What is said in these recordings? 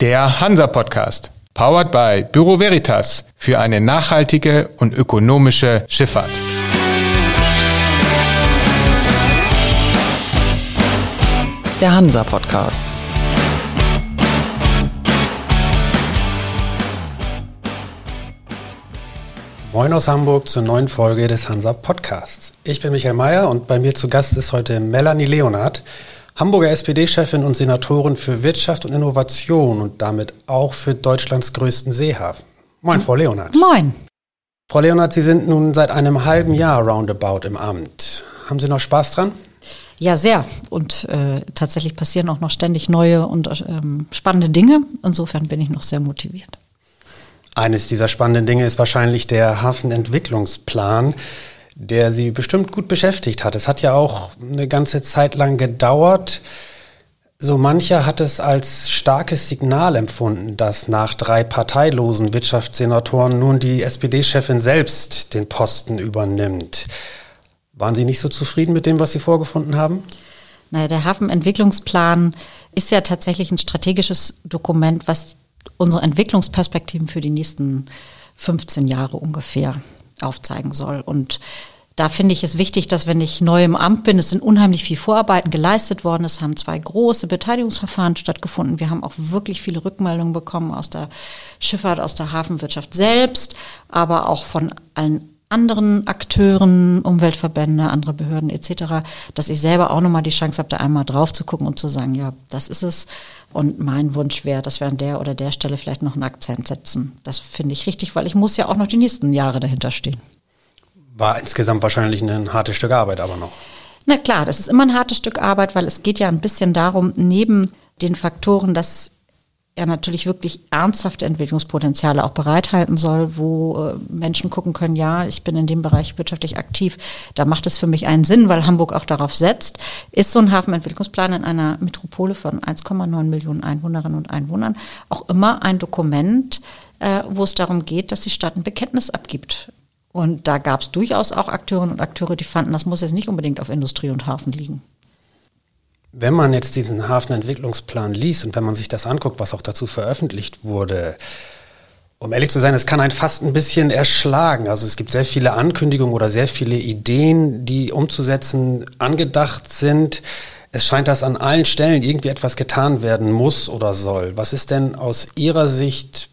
Der Hansa-Podcast, powered by Büro Veritas für eine nachhaltige und ökonomische Schifffahrt. Der Hansa-Podcast. Moin aus Hamburg zur neuen Folge des Hansa Podcasts. Ich bin Michael Mayer und bei mir zu Gast ist heute Melanie Leonard, Hamburger SPD-Chefin und Senatorin für Wirtschaft und Innovation und damit auch für Deutschlands größten Seehafen. Moin, Frau Leonard. Moin. Frau Leonard, Sie sind nun seit einem halben Jahr roundabout im Amt. Haben Sie noch Spaß dran? Ja, sehr. Und äh, tatsächlich passieren auch noch ständig neue und ähm, spannende Dinge. Insofern bin ich noch sehr motiviert. Eines dieser spannenden Dinge ist wahrscheinlich der Hafenentwicklungsplan der sie bestimmt gut beschäftigt hat. Es hat ja auch eine ganze Zeit lang gedauert. So mancher hat es als starkes Signal empfunden, dass nach drei parteilosen Wirtschaftssenatoren nun die SPD-Chefin selbst den Posten übernimmt. Waren Sie nicht so zufrieden mit dem, was Sie vorgefunden haben? Naja, der Hafenentwicklungsplan ist ja tatsächlich ein strategisches Dokument, was unsere Entwicklungsperspektiven für die nächsten 15 Jahre ungefähr aufzeigen soll. Und da finde ich es wichtig, dass wenn ich neu im Amt bin, es sind unheimlich viel Vorarbeiten geleistet worden. Es haben zwei große Beteiligungsverfahren stattgefunden. Wir haben auch wirklich viele Rückmeldungen bekommen aus der Schifffahrt, aus der Hafenwirtschaft selbst, aber auch von allen anderen Akteuren, Umweltverbände, andere Behörden etc., dass ich selber auch nochmal die Chance habe, da einmal drauf zu gucken und zu sagen, ja, das ist es. Und mein Wunsch wäre, dass wir an der oder der Stelle vielleicht noch einen Akzent setzen. Das finde ich richtig, weil ich muss ja auch noch die nächsten Jahre dahinter stehen. War insgesamt wahrscheinlich ein hartes Stück Arbeit aber noch. Na klar, das ist immer ein hartes Stück Arbeit, weil es geht ja ein bisschen darum, neben den Faktoren, dass er natürlich wirklich ernsthafte Entwicklungspotenziale auch bereithalten soll, wo äh, Menschen gucken können, ja, ich bin in dem Bereich wirtschaftlich aktiv, da macht es für mich einen Sinn, weil Hamburg auch darauf setzt, ist so ein Hafenentwicklungsplan in einer Metropole von 1,9 Millionen Einwohnerinnen und Einwohnern auch immer ein Dokument, äh, wo es darum geht, dass die Stadt ein Bekenntnis abgibt. Und da gab es durchaus auch Akteurinnen und Akteure, die fanden, das muss jetzt nicht unbedingt auf Industrie und Hafen liegen. Wenn man jetzt diesen Hafenentwicklungsplan liest und wenn man sich das anguckt, was auch dazu veröffentlicht wurde, um ehrlich zu sein, es kann einen fast ein bisschen erschlagen. Also es gibt sehr viele Ankündigungen oder sehr viele Ideen, die umzusetzen angedacht sind. Es scheint, dass an allen Stellen irgendwie etwas getan werden muss oder soll. Was ist denn aus Ihrer Sicht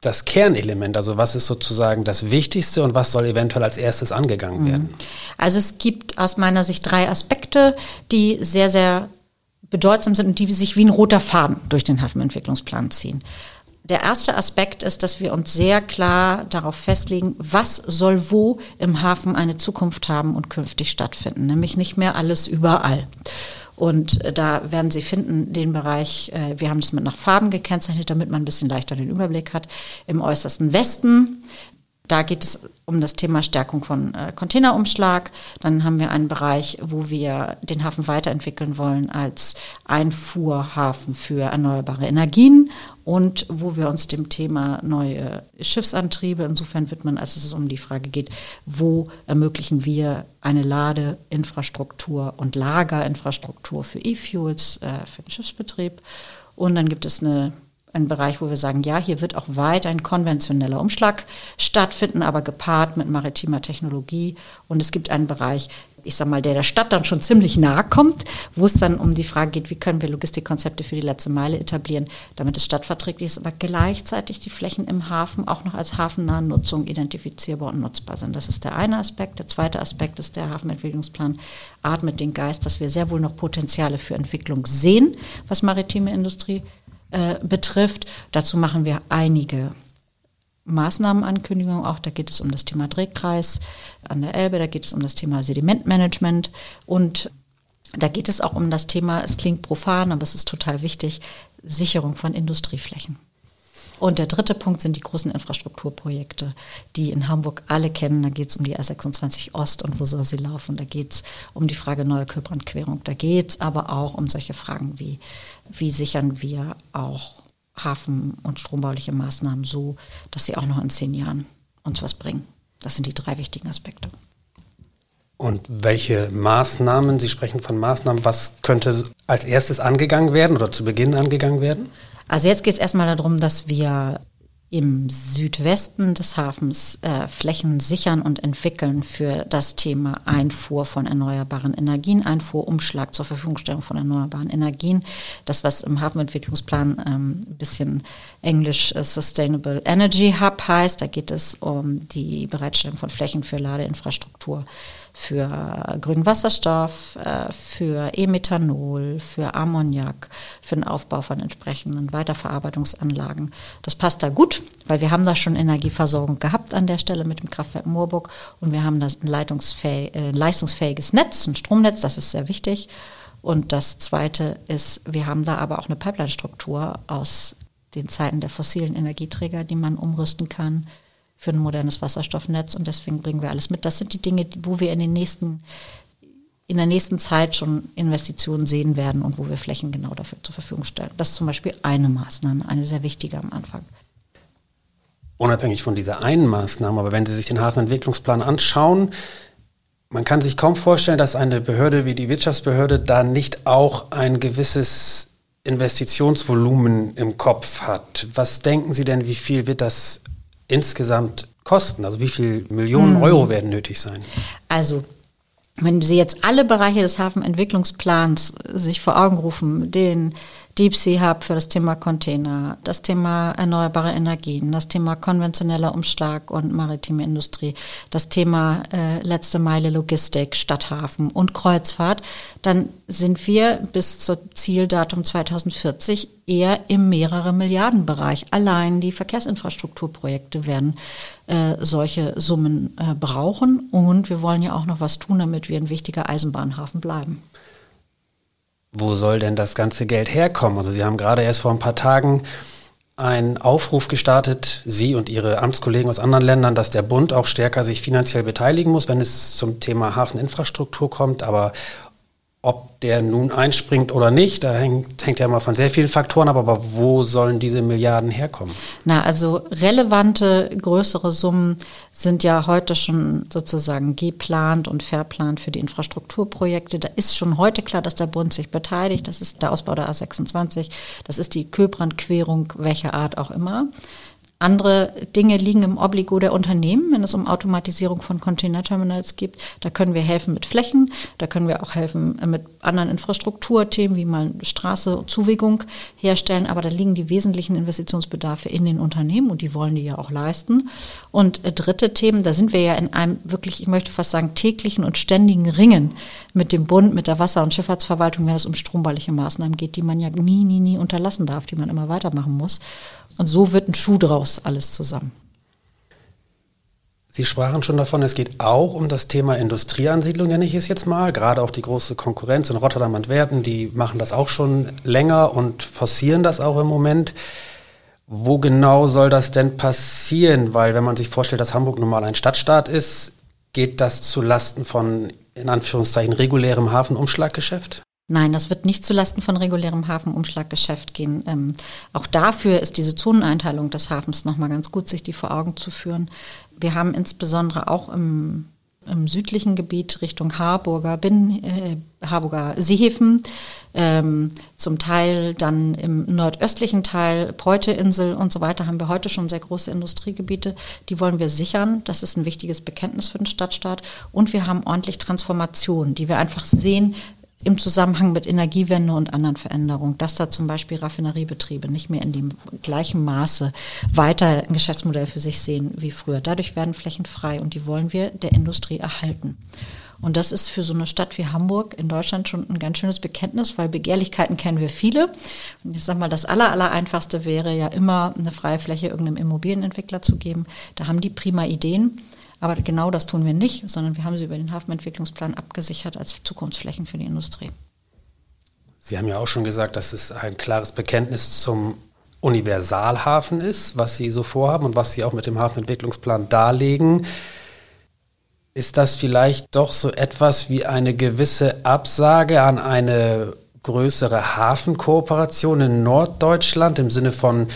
das Kernelement? Also was ist sozusagen das Wichtigste und was soll eventuell als erstes angegangen mhm. werden? Also es gibt aus meiner Sicht drei Aspekte, die sehr, sehr bedeutsam sind und die sich wie ein roter Faden durch den Hafenentwicklungsplan ziehen. Der erste Aspekt ist, dass wir uns sehr klar darauf festlegen, was soll wo im Hafen eine Zukunft haben und künftig stattfinden, nämlich nicht mehr alles überall. Und äh, da werden Sie finden, den Bereich, äh, wir haben das mit nach Farben gekennzeichnet, damit man ein bisschen leichter den Überblick hat. Im äußersten Westen da geht es um das Thema Stärkung von äh, Containerumschlag. Dann haben wir einen Bereich, wo wir den Hafen weiterentwickeln wollen als Einfuhrhafen für erneuerbare Energien und wo wir uns dem Thema neue Schiffsantriebe insofern widmen, als es um die Frage geht, wo ermöglichen wir eine Ladeinfrastruktur und Lagerinfrastruktur für E-Fuels äh, für den Schiffsbetrieb. Und dann gibt es eine ein Bereich, wo wir sagen, ja, hier wird auch weiter ein konventioneller Umschlag stattfinden, aber gepaart mit maritimer Technologie. Und es gibt einen Bereich, ich sag mal, der der Stadt dann schon ziemlich nahe kommt, wo es dann um die Frage geht, wie können wir Logistikkonzepte für die letzte Meile etablieren, damit es stadtverträglich ist, aber gleichzeitig die Flächen im Hafen auch noch als hafennahe Nutzung identifizierbar und nutzbar sind. Das ist der eine Aspekt. Der zweite Aspekt ist der Hafenentwicklungsplan atmet den Geist, dass wir sehr wohl noch Potenziale für Entwicklung sehen, was maritime Industrie äh, betrifft. Dazu machen wir einige Maßnahmenankündigungen auch. Da geht es um das Thema Drehkreis an der Elbe, da geht es um das Thema Sedimentmanagement und da geht es auch um das Thema, es klingt profan, aber es ist total wichtig, Sicherung von Industrieflächen. Und der dritte Punkt sind die großen Infrastrukturprojekte, die in Hamburg alle kennen. Da geht es um die R26 Ost und wo soll sie laufen. Da geht es um die Frage neue Köbrandquerung. Da geht es aber auch um solche Fragen wie, wie sichern wir auch Hafen- und strombauliche Maßnahmen so, dass sie auch noch in zehn Jahren uns was bringen. Das sind die drei wichtigen Aspekte. Und welche Maßnahmen, Sie sprechen von Maßnahmen, was könnte als erstes angegangen werden oder zu Beginn angegangen werden? Also jetzt geht es erstmal darum, dass wir im Südwesten des Hafens äh, Flächen sichern und entwickeln für das Thema Einfuhr von erneuerbaren Energien, Einfuhrumschlag zur Verfügungstellung von erneuerbaren Energien. Das, was im Hafenentwicklungsplan ähm, ein bisschen englisch äh, Sustainable Energy Hub heißt, da geht es um die Bereitstellung von Flächen für Ladeinfrastruktur für grünen Wasserstoff, äh, für E-Methanol, für Ammoniak, für den Aufbau von entsprechenden Weiterverarbeitungsanlagen. Das passt da gut, weil wir haben da schon Energieversorgung gehabt an der Stelle mit dem Kraftwerk Moorburg und wir haben das ein äh, leistungsfähiges Netz, ein Stromnetz, das ist sehr wichtig. Und das Zweite ist, wir haben da aber auch eine Pipeline-Struktur aus den Zeiten der fossilen Energieträger, die man umrüsten kann für ein modernes Wasserstoffnetz und deswegen bringen wir alles mit. Das sind die Dinge, wo wir in den nächsten in der nächsten Zeit schon Investitionen sehen werden und wo wir Flächen genau dafür zur Verfügung stellen. Das ist zum Beispiel eine Maßnahme, eine sehr wichtige am Anfang. Unabhängig von dieser einen Maßnahme, aber wenn Sie sich den Hafenentwicklungsplan anschauen, man kann sich kaum vorstellen, dass eine Behörde wie die Wirtschaftsbehörde da nicht auch ein gewisses Investitionsvolumen im Kopf hat. Was denken Sie denn, wie viel wird das insgesamt kosten? Also wie viel Millionen hm. Euro werden nötig sein? Also wenn Sie jetzt alle Bereiche des Hafenentwicklungsplans sich vor Augen rufen, den Deep Sea Hub für das Thema Container, das Thema erneuerbare Energien, das Thema konventioneller Umschlag und maritime Industrie, das Thema äh, letzte Meile Logistik, Stadthafen und Kreuzfahrt, dann sind wir bis zum Zieldatum 2040 eher im mehrere Milliarden Bereich. Allein die Verkehrsinfrastrukturprojekte werden äh, solche Summen äh, brauchen. Und wir wollen ja auch noch was tun, damit wir ein wichtiger Eisenbahnhafen bleiben wo soll denn das ganze Geld herkommen? Also Sie haben gerade erst vor ein paar Tagen einen Aufruf gestartet, Sie und Ihre Amtskollegen aus anderen Ländern, dass der Bund auch stärker sich finanziell beteiligen muss, wenn es zum Thema Hafeninfrastruktur kommt. Aber ob der nun einspringt oder nicht, da hängt, hängt ja mal von sehr vielen Faktoren ab, aber wo sollen diese Milliarden herkommen? Na, also relevante größere Summen sind ja heute schon sozusagen geplant und verplant für die Infrastrukturprojekte. Da ist schon heute klar, dass der Bund sich beteiligt. Das ist der Ausbau der A26, das ist die Köbrandquerung, welcher Art auch immer. Andere Dinge liegen im Obligo der Unternehmen, wenn es um Automatisierung von Containerterminals geht. Da können wir helfen mit Flächen, da können wir auch helfen mit anderen Infrastrukturthemen, wie mal Straße, Zuwegung herstellen. Aber da liegen die wesentlichen Investitionsbedarfe in den Unternehmen und die wollen die ja auch leisten. Und äh, dritte Themen, da sind wir ja in einem wirklich, ich möchte fast sagen, täglichen und ständigen Ringen mit dem Bund, mit der Wasser- und Schifffahrtsverwaltung, wenn es um strombauliche Maßnahmen geht, die man ja nie, nie, nie unterlassen darf, die man immer weitermachen muss. Und so wird ein Schuh draus alles zusammen. Sie sprachen schon davon, es geht auch um das Thema Industrieansiedlung, nenne ich es jetzt mal. Gerade auch die große Konkurrenz in Rotterdam und Werben, die machen das auch schon länger und forcieren das auch im Moment. Wo genau soll das denn passieren? Weil wenn man sich vorstellt, dass Hamburg nun mal ein Stadtstaat ist, geht das zu Lasten von in Anführungszeichen regulärem Hafenumschlaggeschäft? Nein, das wird nicht zulasten von regulärem Hafenumschlaggeschäft gehen. Ähm, auch dafür ist diese Zoneneinteilung des Hafens nochmal ganz gut, sich die vor Augen zu führen. Wir haben insbesondere auch im, im südlichen Gebiet Richtung Harburger, Binnen, äh, Harburger Seehäfen, ähm, zum Teil dann im nordöstlichen Teil, Preuteinsel und so weiter, haben wir heute schon sehr große Industriegebiete. Die wollen wir sichern. Das ist ein wichtiges Bekenntnis für den Stadtstaat. Und wir haben ordentlich Transformation, die wir einfach sehen, im Zusammenhang mit Energiewende und anderen Veränderungen, dass da zum Beispiel Raffineriebetriebe nicht mehr in dem gleichen Maße weiter ein Geschäftsmodell für sich sehen wie früher. Dadurch werden Flächen frei und die wollen wir der Industrie erhalten. Und das ist für so eine Stadt wie Hamburg in Deutschland schon ein ganz schönes Bekenntnis, weil Begehrlichkeiten kennen wir viele. Und ich sage mal, das aller, aller einfachste wäre ja immer eine freie Fläche irgendeinem Immobilienentwickler zu geben. Da haben die prima Ideen. Aber genau das tun wir nicht, sondern wir haben sie über den Hafenentwicklungsplan abgesichert als Zukunftsflächen für die Industrie. Sie haben ja auch schon gesagt, dass es ein klares Bekenntnis zum Universalhafen ist, was Sie so vorhaben und was Sie auch mit dem Hafenentwicklungsplan darlegen. Ist das vielleicht doch so etwas wie eine gewisse Absage an eine größere Hafenkooperation in Norddeutschland im Sinne von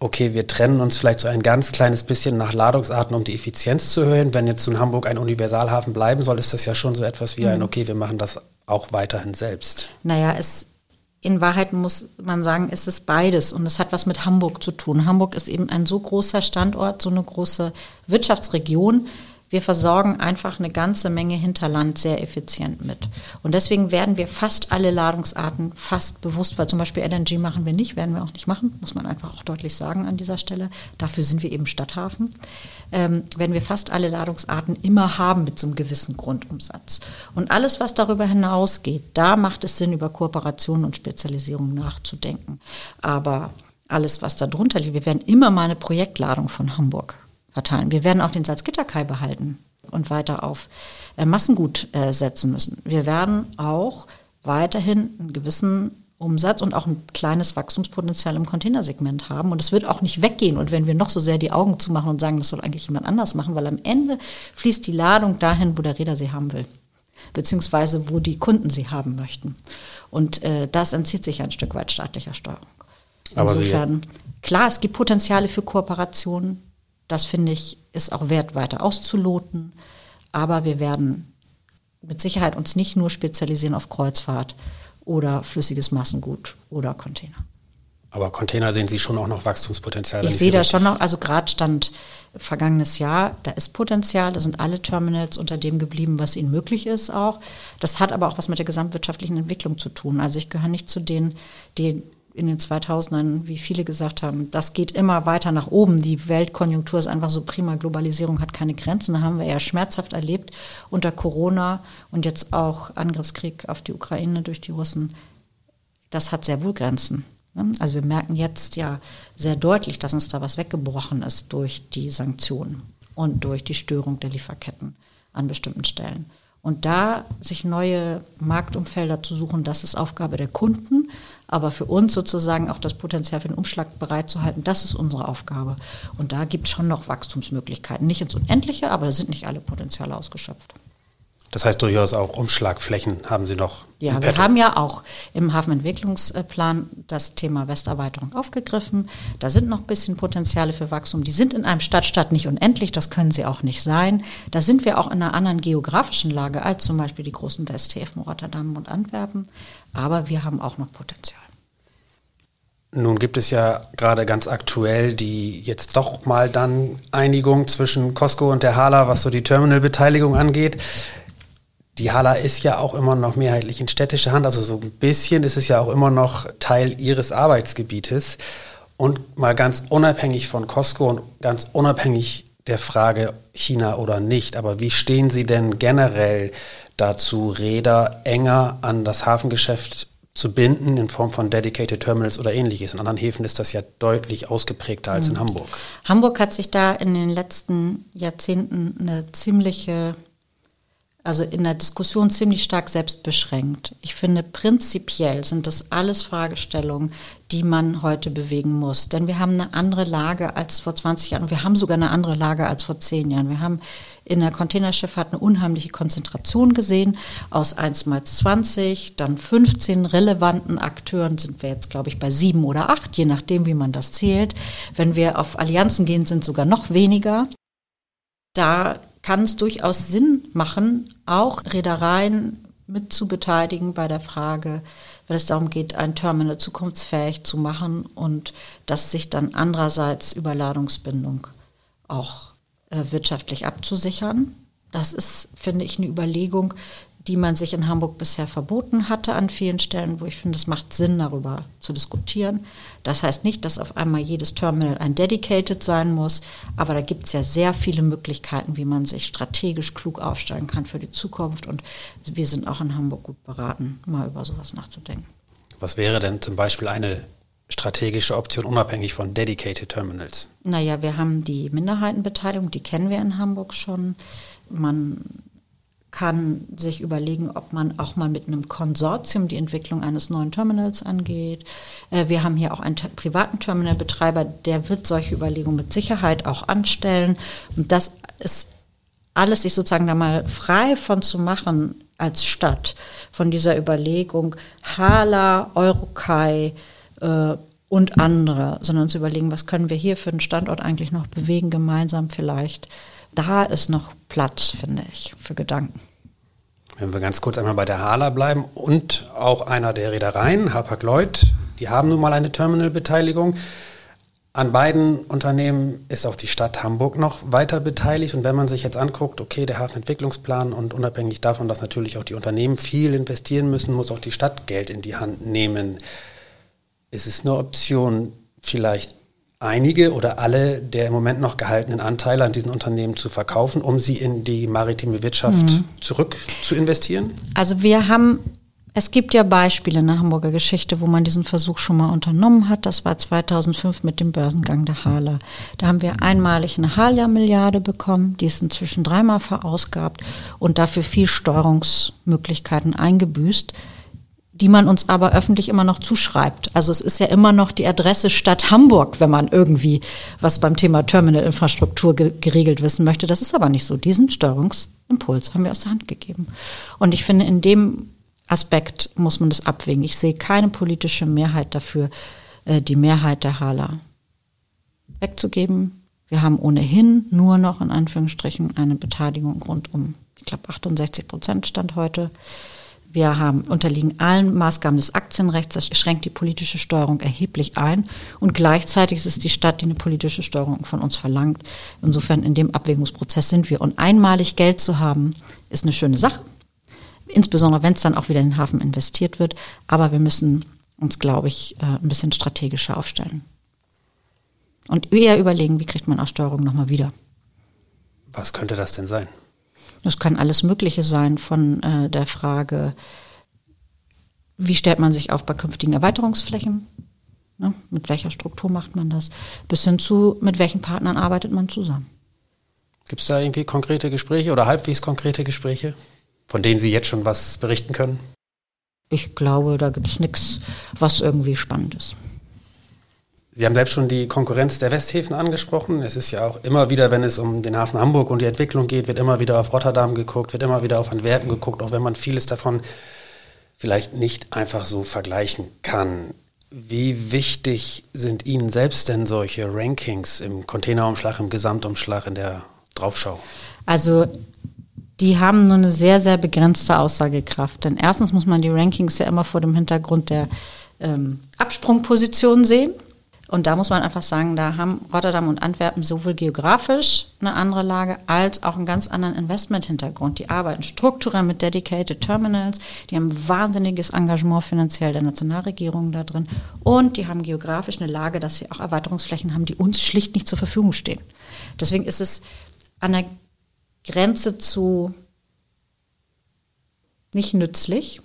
okay, wir trennen uns vielleicht so ein ganz kleines bisschen nach Ladungsarten, um die Effizienz zu erhöhen. Wenn jetzt in Hamburg ein Universalhafen bleiben soll, ist das ja schon so etwas wie ein, mhm. okay, wir machen das auch weiterhin selbst. Naja, es in Wahrheit muss man sagen, ist es beides und es hat was mit Hamburg zu tun. Hamburg ist eben ein so großer Standort, so eine große Wirtschaftsregion, wir versorgen einfach eine ganze Menge Hinterland sehr effizient mit. Und deswegen werden wir fast alle Ladungsarten fast bewusst, weil zum Beispiel LNG machen wir nicht, werden wir auch nicht machen, muss man einfach auch deutlich sagen an dieser Stelle. Dafür sind wir eben Stadthafen. Ähm, werden wir fast alle Ladungsarten immer haben mit so einem gewissen Grundumsatz. Und alles, was darüber hinausgeht, da macht es Sinn, über Kooperation und Spezialisierung nachzudenken. Aber alles, was darunter liegt, wir werden immer mal eine Projektladung von Hamburg verteilen. Wir werden auch den Salzgitterkai behalten und weiter auf äh, Massengut äh, setzen müssen. Wir werden auch weiterhin einen gewissen Umsatz und auch ein kleines Wachstumspotenzial im Containersegment haben. Und es wird auch nicht weggehen. Und wenn wir noch so sehr die Augen zumachen und sagen, das soll eigentlich jemand anders machen, weil am Ende fließt die Ladung dahin, wo der Räder sie haben will, beziehungsweise wo die Kunden sie haben möchten. Und äh, das entzieht sich ein Stück weit staatlicher Steuerung. Insofern, klar, es gibt Potenziale für Kooperationen. Das finde ich, ist auch wert, weiter auszuloten. Aber wir werden mit Sicherheit uns nicht nur spezialisieren auf Kreuzfahrt oder flüssiges Massengut oder Container. Aber Container sehen Sie schon auch noch Wachstumspotenzial? Ich sehe da schon noch, also gerade stand vergangenes Jahr, da ist Potenzial, da sind alle Terminals unter dem geblieben, was ihnen möglich ist auch. Das hat aber auch was mit der gesamtwirtschaftlichen Entwicklung zu tun. Also ich gehöre nicht zu denen, die in den 2000ern, wie viele gesagt haben, das geht immer weiter nach oben. Die Weltkonjunktur ist einfach so prima. Globalisierung hat keine Grenzen. Da haben wir ja schmerzhaft erlebt unter Corona und jetzt auch Angriffskrieg auf die Ukraine durch die Russen. Das hat sehr wohl Grenzen. Ne? Also wir merken jetzt ja sehr deutlich, dass uns da was weggebrochen ist durch die Sanktionen und durch die Störung der Lieferketten an bestimmten Stellen. Und da sich neue Marktumfelder zu suchen, das ist Aufgabe der Kunden. Aber für uns sozusagen auch das Potenzial für den Umschlag bereitzuhalten, das ist unsere Aufgabe. Und da gibt es schon noch Wachstumsmöglichkeiten. Nicht ins Unendliche, aber da sind nicht alle Potenziale ausgeschöpft. Das heißt durchaus auch Umschlagflächen haben Sie noch. Ja, wir haben ja auch im Hafenentwicklungsplan das Thema Westerweiterung aufgegriffen. Da sind noch ein bisschen Potenziale für Wachstum. Die sind in einem Stadtstaat nicht unendlich, das können sie auch nicht sein. Da sind wir auch in einer anderen geografischen Lage als zum Beispiel die großen Westhäfen Rotterdam und Antwerpen. Aber wir haben auch noch Potenzial. Nun gibt es ja gerade ganz aktuell die jetzt doch mal dann Einigung zwischen Costco und der Hala, was so die Terminalbeteiligung angeht die Hala ist ja auch immer noch mehrheitlich in städtischer Hand, also so ein bisschen ist es ja auch immer noch Teil ihres Arbeitsgebietes. Und mal ganz unabhängig von Costco und ganz unabhängig der Frage China oder nicht, aber wie stehen Sie denn generell dazu, Räder enger an das Hafengeschäft zu binden in Form von Dedicated Terminals oder ähnliches. In anderen Häfen ist das ja deutlich ausgeprägter als in mhm. Hamburg. Hamburg hat sich da in den letzten Jahrzehnten eine ziemliche also in der Diskussion ziemlich stark selbst beschränkt. Ich finde, prinzipiell sind das alles Fragestellungen, die man heute bewegen muss. Denn wir haben eine andere Lage als vor 20 Jahren wir haben sogar eine andere Lage als vor 10 Jahren. Wir haben in der Containerschifffahrt eine unheimliche Konzentration gesehen. Aus 1 mal 20, dann 15 relevanten Akteuren sind wir jetzt, glaube ich, bei 7 oder 8, je nachdem, wie man das zählt. Wenn wir auf Allianzen gehen, sind sogar noch weniger. Da kann es durchaus Sinn machen, auch Reedereien mit zu beteiligen bei der Frage, wenn es darum geht, ein Terminal zukunftsfähig zu machen und dass sich dann andererseits Überladungsbindung auch äh, wirtschaftlich abzusichern. Das ist, finde ich, eine Überlegung, die man sich in Hamburg bisher verboten hatte an vielen Stellen, wo ich finde, es macht Sinn, darüber zu diskutieren. Das heißt nicht, dass auf einmal jedes Terminal ein Dedicated sein muss, aber da gibt es ja sehr viele Möglichkeiten, wie man sich strategisch klug aufstellen kann für die Zukunft. Und wir sind auch in Hamburg gut beraten, mal über sowas nachzudenken. Was wäre denn zum Beispiel eine strategische Option unabhängig von Dedicated Terminals? Naja, wir haben die Minderheitenbeteiligung, die kennen wir in Hamburg schon. Man kann sich überlegen, ob man auch mal mit einem Konsortium die Entwicklung eines neuen Terminals angeht. Äh, wir haben hier auch einen privaten Terminalbetreiber, der wird solche Überlegungen mit Sicherheit auch anstellen. Und das ist alles sich sozusagen da mal frei von zu machen als Stadt, von dieser Überlegung, Hala, Eurokai, äh, und andere, sondern zu überlegen, was können wir hier für den Standort eigentlich noch bewegen, gemeinsam vielleicht. Da ist noch Platz, finde ich, für Gedanken. Wenn wir ganz kurz einmal bei der Hala bleiben und auch einer der Reedereien, Hapag-Lloyd, die haben nun mal eine Terminalbeteiligung. An beiden Unternehmen ist auch die Stadt Hamburg noch weiter beteiligt. Und wenn man sich jetzt anguckt, okay, der Hafenentwicklungsplan und unabhängig davon, dass natürlich auch die Unternehmen viel investieren müssen, muss auch die Stadt Geld in die Hand nehmen. Ist es eine Option, vielleicht einige oder alle der im Moment noch gehaltenen Anteile an diesen Unternehmen zu verkaufen, um sie in die maritime Wirtschaft mhm. zurück zu investieren? Also wir haben, es gibt ja Beispiele in der Hamburger Geschichte, wo man diesen Versuch schon mal unternommen hat. Das war 2005 mit dem Börsengang der Hala. Da haben wir einmalig eine Hala-Milliarde bekommen, die ist inzwischen dreimal verausgabt und dafür viel Steuerungsmöglichkeiten eingebüßt die man uns aber öffentlich immer noch zuschreibt. Also es ist ja immer noch die Adresse Stadt Hamburg, wenn man irgendwie was beim Thema Terminalinfrastruktur ge geregelt wissen möchte. Das ist aber nicht so. Diesen Steuerungsimpuls haben wir aus der Hand gegeben. Und ich finde, in dem Aspekt muss man das abwägen. Ich sehe keine politische Mehrheit dafür, äh, die Mehrheit der Hala wegzugeben. Wir haben ohnehin nur noch in Anführungsstrichen eine Beteiligung rund um, ich glaube, 68 Prozent Stand heute. Wir haben, unterliegen allen Maßgaben des Aktienrechts. Das schränkt die politische Steuerung erheblich ein. Und gleichzeitig ist es die Stadt, die eine politische Steuerung von uns verlangt. Insofern in dem Abwägungsprozess sind wir. Und einmalig Geld zu haben, ist eine schöne Sache. Insbesondere, wenn es dann auch wieder in den Hafen investiert wird. Aber wir müssen uns, glaube ich, äh, ein bisschen strategischer aufstellen. Und eher überlegen, wie kriegt man aus Steuerung nochmal wieder. Was könnte das denn sein? Das kann alles Mögliche sein, von äh, der Frage, wie stellt man sich auf bei künftigen Erweiterungsflächen? Ne? Mit welcher Struktur macht man das? Bis hin zu, mit welchen Partnern arbeitet man zusammen? Gibt es da irgendwie konkrete Gespräche oder halbwegs konkrete Gespräche, von denen Sie jetzt schon was berichten können? Ich glaube, da gibt es nichts, was irgendwie spannend ist. Sie haben selbst schon die Konkurrenz der Westhäfen angesprochen. Es ist ja auch immer wieder, wenn es um den Hafen Hamburg und die Entwicklung geht, wird immer wieder auf Rotterdam geguckt, wird immer wieder auf Antwerpen geguckt, auch wenn man vieles davon vielleicht nicht einfach so vergleichen kann. Wie wichtig sind Ihnen selbst denn solche Rankings im Containerumschlag, im Gesamtumschlag, in der Draufschau? Also die haben nur eine sehr, sehr begrenzte Aussagekraft. Denn erstens muss man die Rankings ja immer vor dem Hintergrund der ähm, Absprungposition sehen. Und da muss man einfach sagen, da haben Rotterdam und Antwerpen sowohl geografisch eine andere Lage als auch einen ganz anderen Investmenthintergrund. Die arbeiten strukturell mit Dedicated Terminals, die haben wahnsinniges Engagement finanziell der Nationalregierung da drin und die haben geografisch eine Lage, dass sie auch Erweiterungsflächen haben, die uns schlicht nicht zur Verfügung stehen. Deswegen ist es an der Grenze zu nicht nützlich,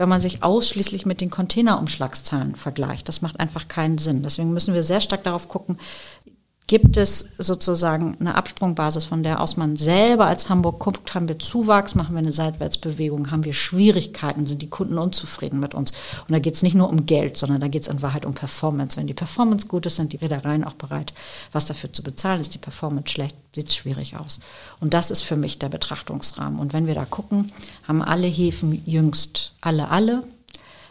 wenn man sich ausschließlich mit den Containerumschlagszahlen vergleicht. Das macht einfach keinen Sinn. Deswegen müssen wir sehr stark darauf gucken, gibt es sozusagen eine Absprungbasis, von der aus man selber als Hamburg guckt, haben wir Zuwachs, machen wir eine Seitwärtsbewegung, haben wir Schwierigkeiten, sind die Kunden unzufrieden mit uns. Und da geht es nicht nur um Geld, sondern da geht es in Wahrheit um Performance. Wenn die Performance gut ist, sind die Reedereien auch bereit, was dafür zu bezahlen. Ist die Performance schlecht, sieht es schwierig aus. Und das ist für mich der Betrachtungsrahmen. Und wenn wir da gucken, haben alle Häfen jüngst, alle, alle,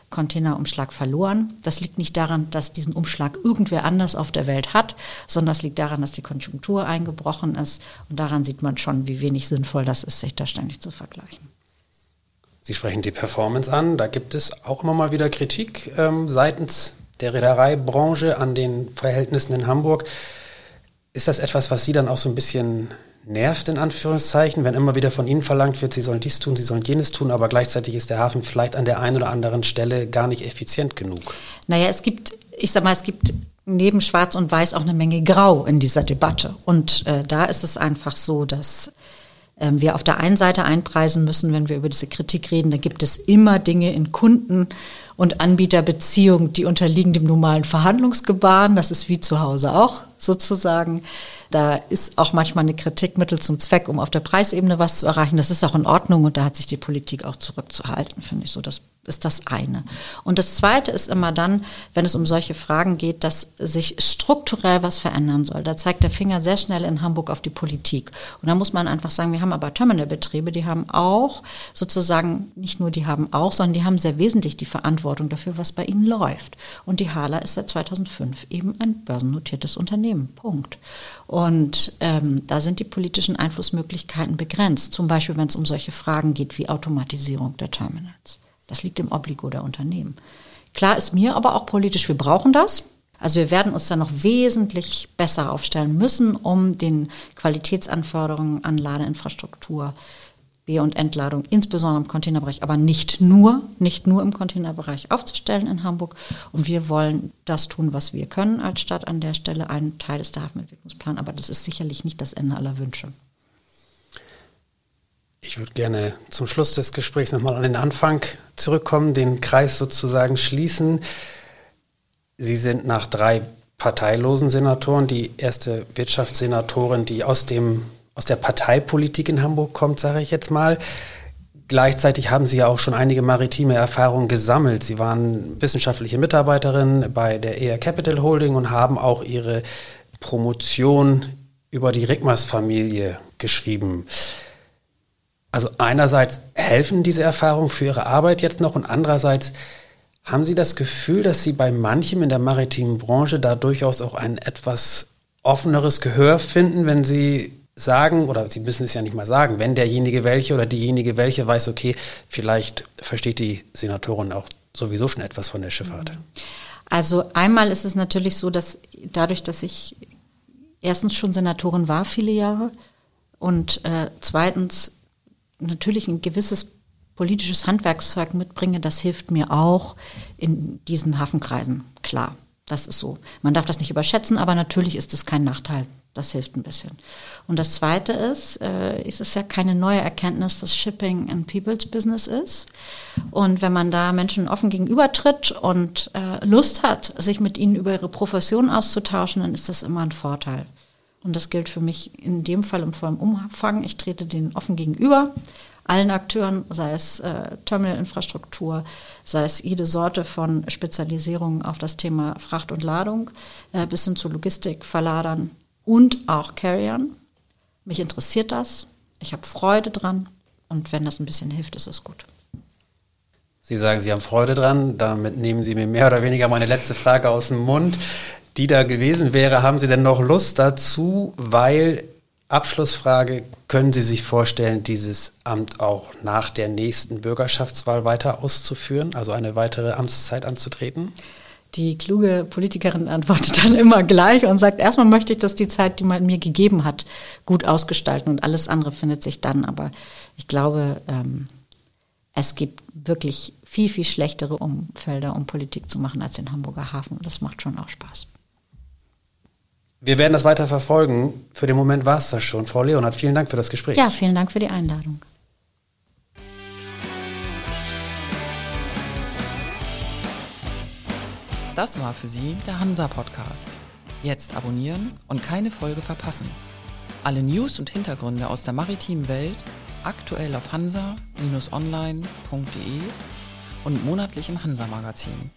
Containerumschlag verloren. Das liegt nicht daran, dass diesen Umschlag irgendwer anders auf der Welt hat, sondern das liegt daran, dass die Konjunktur eingebrochen ist. Und daran sieht man schon, wie wenig sinnvoll das ist, sich da ständig zu vergleichen. Sie sprechen die Performance an. Da gibt es auch immer mal wieder Kritik ähm, seitens der Reedereibranche an den Verhältnissen in Hamburg. Ist das etwas, was Sie dann auch so ein bisschen nervt, in Anführungszeichen, wenn immer wieder von Ihnen verlangt wird, Sie sollen dies tun, Sie sollen jenes tun, aber gleichzeitig ist der Hafen vielleicht an der einen oder anderen Stelle gar nicht effizient genug? Naja, es gibt, ich sag mal, es gibt neben Schwarz und Weiß auch eine Menge Grau in dieser Debatte. Und äh, da ist es einfach so, dass äh, wir auf der einen Seite einpreisen müssen, wenn wir über diese Kritik reden, da gibt es immer Dinge in Kunden- und Anbieterbeziehungen, die unterliegen dem normalen Verhandlungsgebaren. Das ist wie zu Hause auch sozusagen. Da ist auch manchmal eine Kritik Mittel zum Zweck, um auf der Preisebene was zu erreichen. Das ist auch in Ordnung und da hat sich die Politik auch zurückzuhalten, finde ich so. Das ist das eine. Und das zweite ist immer dann, wenn es um solche Fragen geht, dass sich strukturell was verändern soll. Da zeigt der Finger sehr schnell in Hamburg auf die Politik. Und da muss man einfach sagen, wir haben aber Terminalbetriebe, die haben auch sozusagen, nicht nur die haben auch, sondern die haben sehr wesentlich die Verantwortung dafür, was bei ihnen läuft. Und die Hala ist seit 2005 eben ein börsennotiertes Unternehmen. Punkt. Und ähm, da sind die politischen Einflussmöglichkeiten begrenzt. Zum Beispiel, wenn es um solche Fragen geht wie Automatisierung der Terminals. Das liegt im Obligo der Unternehmen. Klar ist mir aber auch politisch, wir brauchen das. Also wir werden uns da noch wesentlich besser aufstellen müssen, um den Qualitätsanforderungen an Ladeinfrastruktur, B- und Entladung, insbesondere im Containerbereich, aber nicht nur, nicht nur im Containerbereich aufzustellen in Hamburg. Und wir wollen das tun, was wir können als Stadt an der Stelle. Ein Teil ist der Hafenentwicklungsplan, aber das ist sicherlich nicht das Ende aller Wünsche. Ich würde gerne zum Schluss des Gesprächs nochmal an den Anfang zurückkommen, den Kreis sozusagen schließen. Sie sind nach drei parteilosen Senatoren die erste Wirtschaftssenatorin, die aus, dem, aus der Parteipolitik in Hamburg kommt, sage ich jetzt mal. Gleichzeitig haben Sie ja auch schon einige maritime Erfahrungen gesammelt. Sie waren wissenschaftliche Mitarbeiterin bei der ER Capital Holding und haben auch Ihre Promotion über die Rickmers-Familie geschrieben. Also einerseits helfen diese Erfahrungen für Ihre Arbeit jetzt noch und andererseits haben Sie das Gefühl, dass Sie bei manchem in der maritimen Branche da durchaus auch ein etwas offeneres Gehör finden, wenn Sie sagen, oder Sie müssen es ja nicht mal sagen, wenn derjenige welche oder diejenige welche weiß, okay, vielleicht versteht die Senatorin auch sowieso schon etwas von der Schifffahrt. Also einmal ist es natürlich so, dass dadurch, dass ich erstens schon Senatorin war viele Jahre und äh, zweitens natürlich ein gewisses politisches Handwerkszeug mitbringe, das hilft mir auch in diesen Hafenkreisen. Klar, das ist so. Man darf das nicht überschätzen, aber natürlich ist es kein Nachteil. Das hilft ein bisschen. Und das Zweite ist, äh, es ist ja keine neue Erkenntnis, dass Shipping ein People's Business ist. Und wenn man da Menschen offen gegenübertritt und äh, Lust hat, sich mit ihnen über ihre Profession auszutauschen, dann ist das immer ein Vorteil. Und das gilt für mich in dem Fall im vollen Umfang. Ich trete denen offen gegenüber, allen Akteuren, sei es äh, Terminalinfrastruktur, sei es jede Sorte von Spezialisierung auf das Thema Fracht und Ladung, äh, bis hin zu Logistik, Verladern und auch Carriern. Mich interessiert das. Ich habe Freude dran. Und wenn das ein bisschen hilft, ist es gut. Sie sagen, Sie haben Freude dran. Damit nehmen Sie mir mehr oder weniger meine letzte Frage aus dem Mund die da gewesen wäre. Haben Sie denn noch Lust dazu? Weil, Abschlussfrage, können Sie sich vorstellen, dieses Amt auch nach der nächsten Bürgerschaftswahl weiter auszuführen, also eine weitere Amtszeit anzutreten? Die kluge Politikerin antwortet dann immer gleich und sagt, erstmal möchte ich, dass die Zeit, die man mir gegeben hat, gut ausgestalten und alles andere findet sich dann. Aber ich glaube, ähm, es gibt wirklich viel, viel schlechtere Umfelder, um Politik zu machen als den Hamburger Hafen. Und das macht schon auch Spaß. Wir werden das weiter verfolgen. Für den Moment war es das schon. Frau Leonhardt, vielen Dank für das Gespräch. Ja, vielen Dank für die Einladung. Das war für Sie der Hansa-Podcast. Jetzt abonnieren und keine Folge verpassen. Alle News und Hintergründe aus der maritimen Welt aktuell auf hansa-online.de und monatlich im Hansa-Magazin.